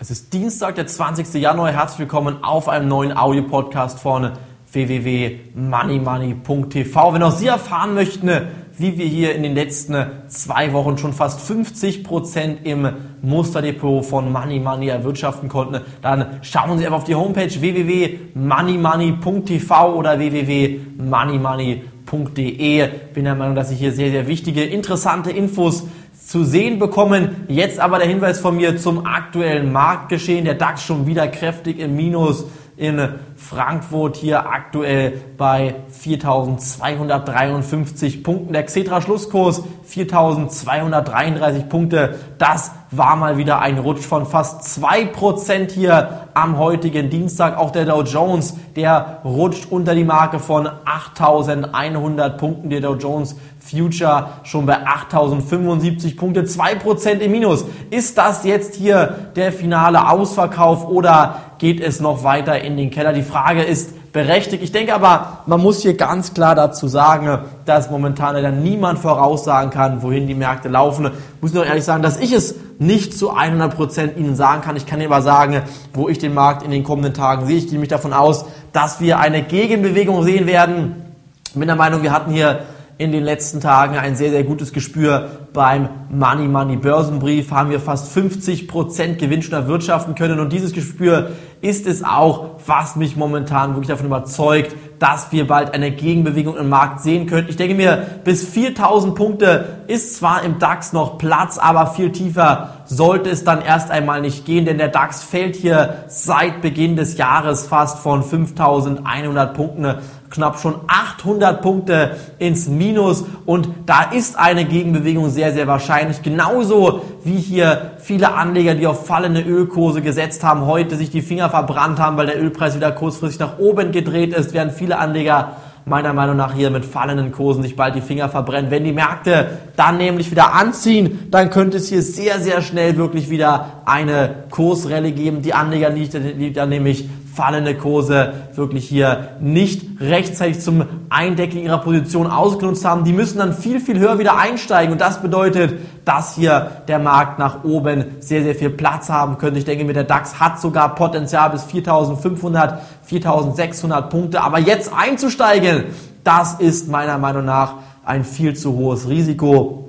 Es ist Dienstag, der 20. Januar. Herzlich willkommen auf einem neuen Audio-Podcast von www.moneymoney.tv. Wenn auch Sie erfahren möchten, wie wir hier in den letzten zwei Wochen schon fast 50 Prozent im Musterdepot von Money Money erwirtschaften konnten, dann schauen Sie einfach auf die Homepage www.moneymoney.tv oder www.moneymoney.de. Bin der Meinung, dass Sie hier sehr, sehr wichtige, interessante Infos zu sehen bekommen. Jetzt aber der Hinweis von mir zum aktuellen Marktgeschehen. Der DAX schon wieder kräftig im Minus in Frankfurt hier aktuell bei 4.253 Punkten. Der Xetra Schlusskurs 4.233 Punkte. Das war mal wieder ein Rutsch von fast 2% hier am heutigen Dienstag. Auch der Dow Jones, der rutscht unter die Marke von 8.100 Punkten. Der Dow Jones Future schon bei 8.075 Punkte, 2% im Minus. Ist das jetzt hier der finale Ausverkauf oder geht es noch weiter in den Keller? Die Frage ist berechtigt. Ich denke aber, man muss hier ganz klar dazu sagen, dass momentan leider niemand voraussagen kann, wohin die Märkte laufen. Ich muss nur ehrlich sagen, dass ich es nicht zu 100% Ihnen sagen kann. Ich kann Ihnen aber sagen, wo ich den Markt in den kommenden Tagen sehe. Ich gehe mich davon aus, dass wir eine Gegenbewegung sehen werden. Ich bin der Meinung, wir hatten hier in den letzten Tagen ein sehr, sehr gutes Gespür. Beim Money Money Börsenbrief haben wir fast 50% Gewinn schon erwirtschaften können und dieses Gespür ist es auch, was mich momentan wirklich davon überzeugt, dass wir bald eine Gegenbewegung im Markt sehen könnten. Ich denke mir, bis 4000 Punkte ist zwar im DAX noch Platz, aber viel tiefer sollte es dann erst einmal nicht gehen, denn der DAX fällt hier seit Beginn des Jahres fast von 5100 Punkten knapp schon 800 Punkte ins Minus und da ist eine Gegenbewegung sehr, sehr wahrscheinlich. Genauso wie hier viele Anleger, die auf fallende Ölkurse gesetzt haben, heute sich die Finger verbrannt haben, weil der Ölpreis wieder kurzfristig nach oben gedreht ist, während viele Anleger meiner Meinung nach hier mit fallenden Kursen sich bald die Finger verbrennen. Wenn die Märkte dann nämlich wieder anziehen, dann könnte es hier sehr, sehr schnell wirklich wieder eine Kursrallye geben. Die Anleger, die dann nämlich fallende Kurse wirklich hier nicht rechtzeitig zum Eindecken ihrer Position ausgenutzt haben. Die müssen dann viel, viel höher wieder einsteigen und das bedeutet, dass hier der Markt nach oben sehr, sehr viel Platz haben könnte. Ich denke, mit der DAX hat sogar Potenzial bis 4500, 4600 Punkte. Aber jetzt einzusteigen, das ist meiner Meinung nach ein viel zu hohes Risiko.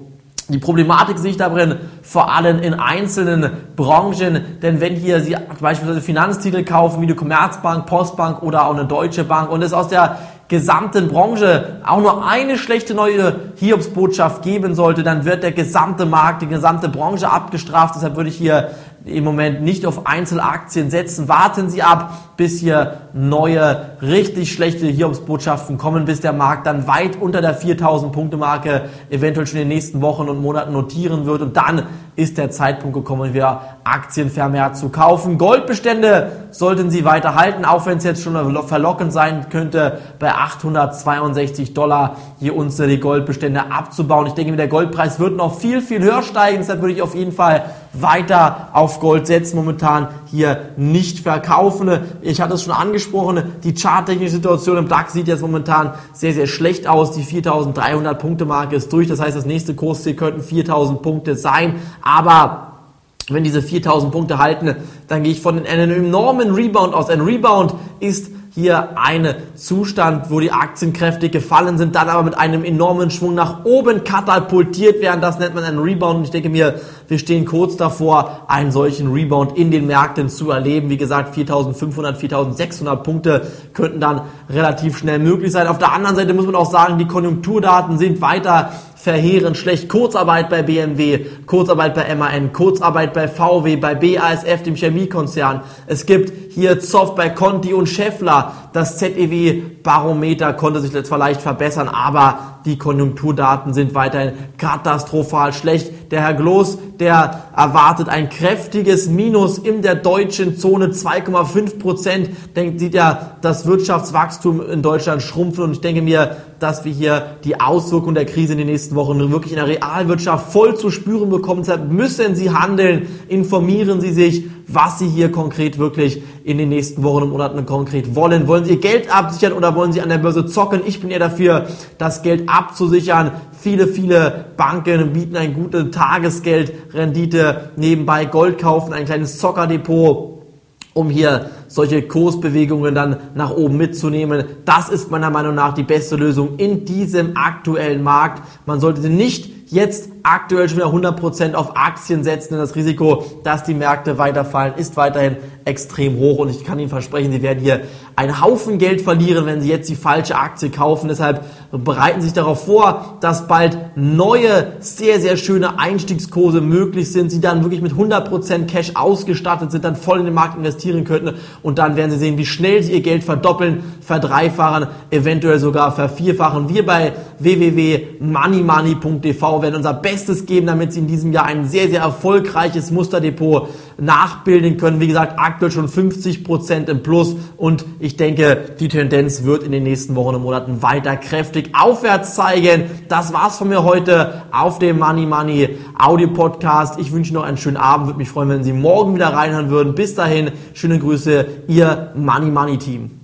Die Problematik sehe ich darin vor allem in einzelnen Branchen, denn wenn hier Sie beispielsweise Finanztitel kaufen wie die Commerzbank, Postbank oder auch eine Deutsche Bank und es aus der gesamten Branche auch nur eine schlechte neue Hiobsbotschaft geben sollte, dann wird der gesamte Markt, die gesamte Branche abgestraft. Deshalb würde ich hier im Moment nicht auf Einzelaktien setzen. Warten Sie ab, bis hier neue, richtig schlechte Hiobsbotschaften kommen, bis der Markt dann weit unter der 4000 Punkte Marke eventuell schon in den nächsten Wochen und Monaten notieren wird. Und dann ist der Zeitpunkt gekommen, wieder Aktien vermehrt zu kaufen. Goldbestände sollten Sie weiter halten, auch wenn es jetzt schon verlockend sein könnte, bei 862 Dollar hier Unze die Goldbestände abzubauen. Ich denke, der Goldpreis wird noch viel, viel höher steigen. Deshalb würde ich auf jeden Fall weiter auf Gold setzen. Momentan hier nicht verkaufen. Ich hatte es schon angesprochen, die charttechnische Situation im DAX sieht jetzt momentan sehr, sehr schlecht aus. Die 4300 Punkte Marke ist durch. Das heißt, das nächste Kursziel könnten 4000 Punkte sein. Aber wenn diese 4000 Punkte halten, dann gehe ich von einem enormen Rebound aus. Ein Rebound ist hier ein Zustand, wo die Aktien kräftig gefallen sind, dann aber mit einem enormen Schwung nach oben katapultiert werden. Das nennt man einen Rebound. Und ich denke mir, wir stehen kurz davor, einen solchen Rebound in den Märkten zu erleben. Wie gesagt, 4500, 4600 Punkte könnten dann relativ schnell möglich sein. Auf der anderen Seite muss man auch sagen, die Konjunkturdaten sind weiter verheerend schlecht. Kurzarbeit bei BMW, Kurzarbeit bei MAN, Kurzarbeit bei VW, bei BASF, dem Chemiekonzern. Es gibt hier Zoff bei Conti und Scheffler. Das ZEW-Barometer konnte sich zwar leicht verbessern, aber die Konjunkturdaten sind weiterhin katastrophal schlecht. Der Herr Gloß, der erwartet ein kräftiges Minus in der deutschen Zone, 2,5 Prozent. Denkt, sieht ja das Wirtschaftswachstum in Deutschland schrumpfen und ich denke mir, dass wir hier die Auswirkungen der Krise in den nächsten Wochen wirklich in der Realwirtschaft voll zu spüren bekommen. Deshalb müssen Sie handeln, informieren Sie sich, was Sie hier konkret wirklich in den nächsten Wochen und Monaten konkret wollen. Wollen Sie Ihr Geld absichern oder wollen Sie an der Börse zocken? Ich bin eher dafür, das Geld abzusichern Viele, viele Banken bieten eine gute Tagesgeldrendite, nebenbei Gold kaufen, ein kleines Zockerdepot um hier solche Kursbewegungen dann nach oben mitzunehmen. Das ist meiner Meinung nach die beste Lösung in diesem aktuellen Markt. Man sollte nicht jetzt aktuell schon wieder 100% auf Aktien setzen, denn das Risiko, dass die Märkte weiterfallen, ist weiterhin extrem hoch und ich kann Ihnen versprechen, Sie werden hier einen Haufen Geld verlieren, wenn Sie jetzt die falsche Aktie kaufen. Deshalb bereiten Sie sich darauf vor, dass bald neue, sehr, sehr schöne Einstiegskurse möglich sind, Sie dann wirklich mit 100% Cash ausgestattet sind, dann voll in den Markt investieren könnten und dann werden Sie sehen, wie schnell Sie Ihr Geld verdoppeln, verdreifachen, eventuell sogar vervierfachen. Wir bei www.moneymoney.tv werden unser Bestes geben, damit Sie in diesem Jahr ein sehr, sehr erfolgreiches Musterdepot nachbilden können. Wie gesagt, aktuell schon 50% im Plus und ich denke, die Tendenz wird in den nächsten Wochen und Monaten weiter kräftig aufwärts zeigen. Das war's von mir heute auf dem Money Money Audio Podcast. Ich wünsche noch einen schönen Abend. Würde mich freuen, wenn Sie morgen wieder reinhören würden. Bis dahin, schöne Grüße, Ihr Money Money Team.